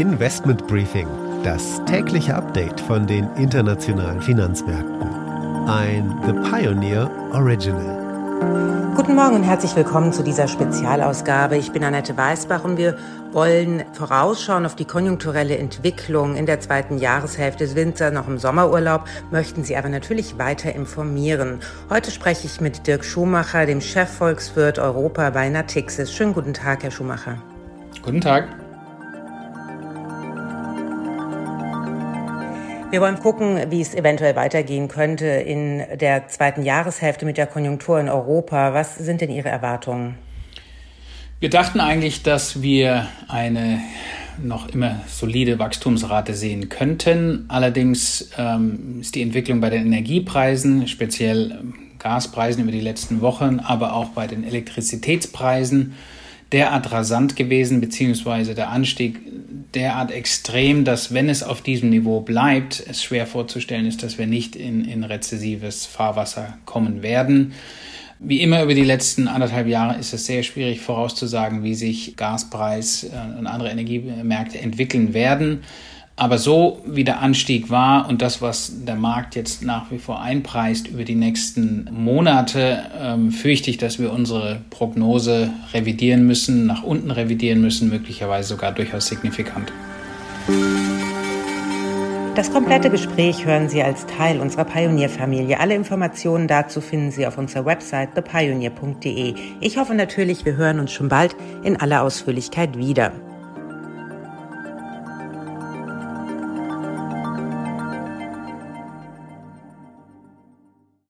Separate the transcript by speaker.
Speaker 1: Investment Briefing, das tägliche Update von den internationalen Finanzmärkten. Ein The Pioneer Original.
Speaker 2: Guten Morgen und herzlich willkommen zu dieser Spezialausgabe. Ich bin Annette Weißbach und wir wollen vorausschauen auf die konjunkturelle Entwicklung in der zweiten Jahreshälfte. Sind Sie noch im Sommerurlaub, möchten Sie aber natürlich weiter informieren. Heute spreche ich mit Dirk Schumacher, dem Chefvolkswirt Europa bei Natixis. Schönen guten Tag, Herr Schumacher.
Speaker 3: Guten Tag.
Speaker 2: Wir wollen gucken, wie es eventuell weitergehen könnte in der zweiten Jahreshälfte mit der Konjunktur in Europa. Was sind denn Ihre Erwartungen?
Speaker 3: Wir dachten eigentlich, dass wir eine noch immer solide Wachstumsrate sehen könnten. Allerdings ähm, ist die Entwicklung bei den Energiepreisen, speziell Gaspreisen über die letzten Wochen, aber auch bei den Elektrizitätspreisen derart rasant gewesen, beziehungsweise der Anstieg derart extrem, dass wenn es auf diesem Niveau bleibt, es schwer vorzustellen ist, dass wir nicht in, in rezessives Fahrwasser kommen werden. Wie immer über die letzten anderthalb Jahre ist es sehr schwierig vorauszusagen, wie sich Gaspreis äh, und andere Energiemärkte entwickeln werden. Aber so wie der Anstieg war und das, was der Markt jetzt nach wie vor einpreist über die nächsten Monate, ähm, fürchte ich, dass wir unsere Prognose revidieren müssen, nach unten revidieren müssen, möglicherweise sogar durchaus signifikant.
Speaker 2: Das komplette Gespräch hören Sie als Teil unserer Pionierfamilie. Alle Informationen dazu finden Sie auf unserer Website thepioneer.de. Ich hoffe natürlich, wir hören uns schon bald in aller Ausführlichkeit wieder.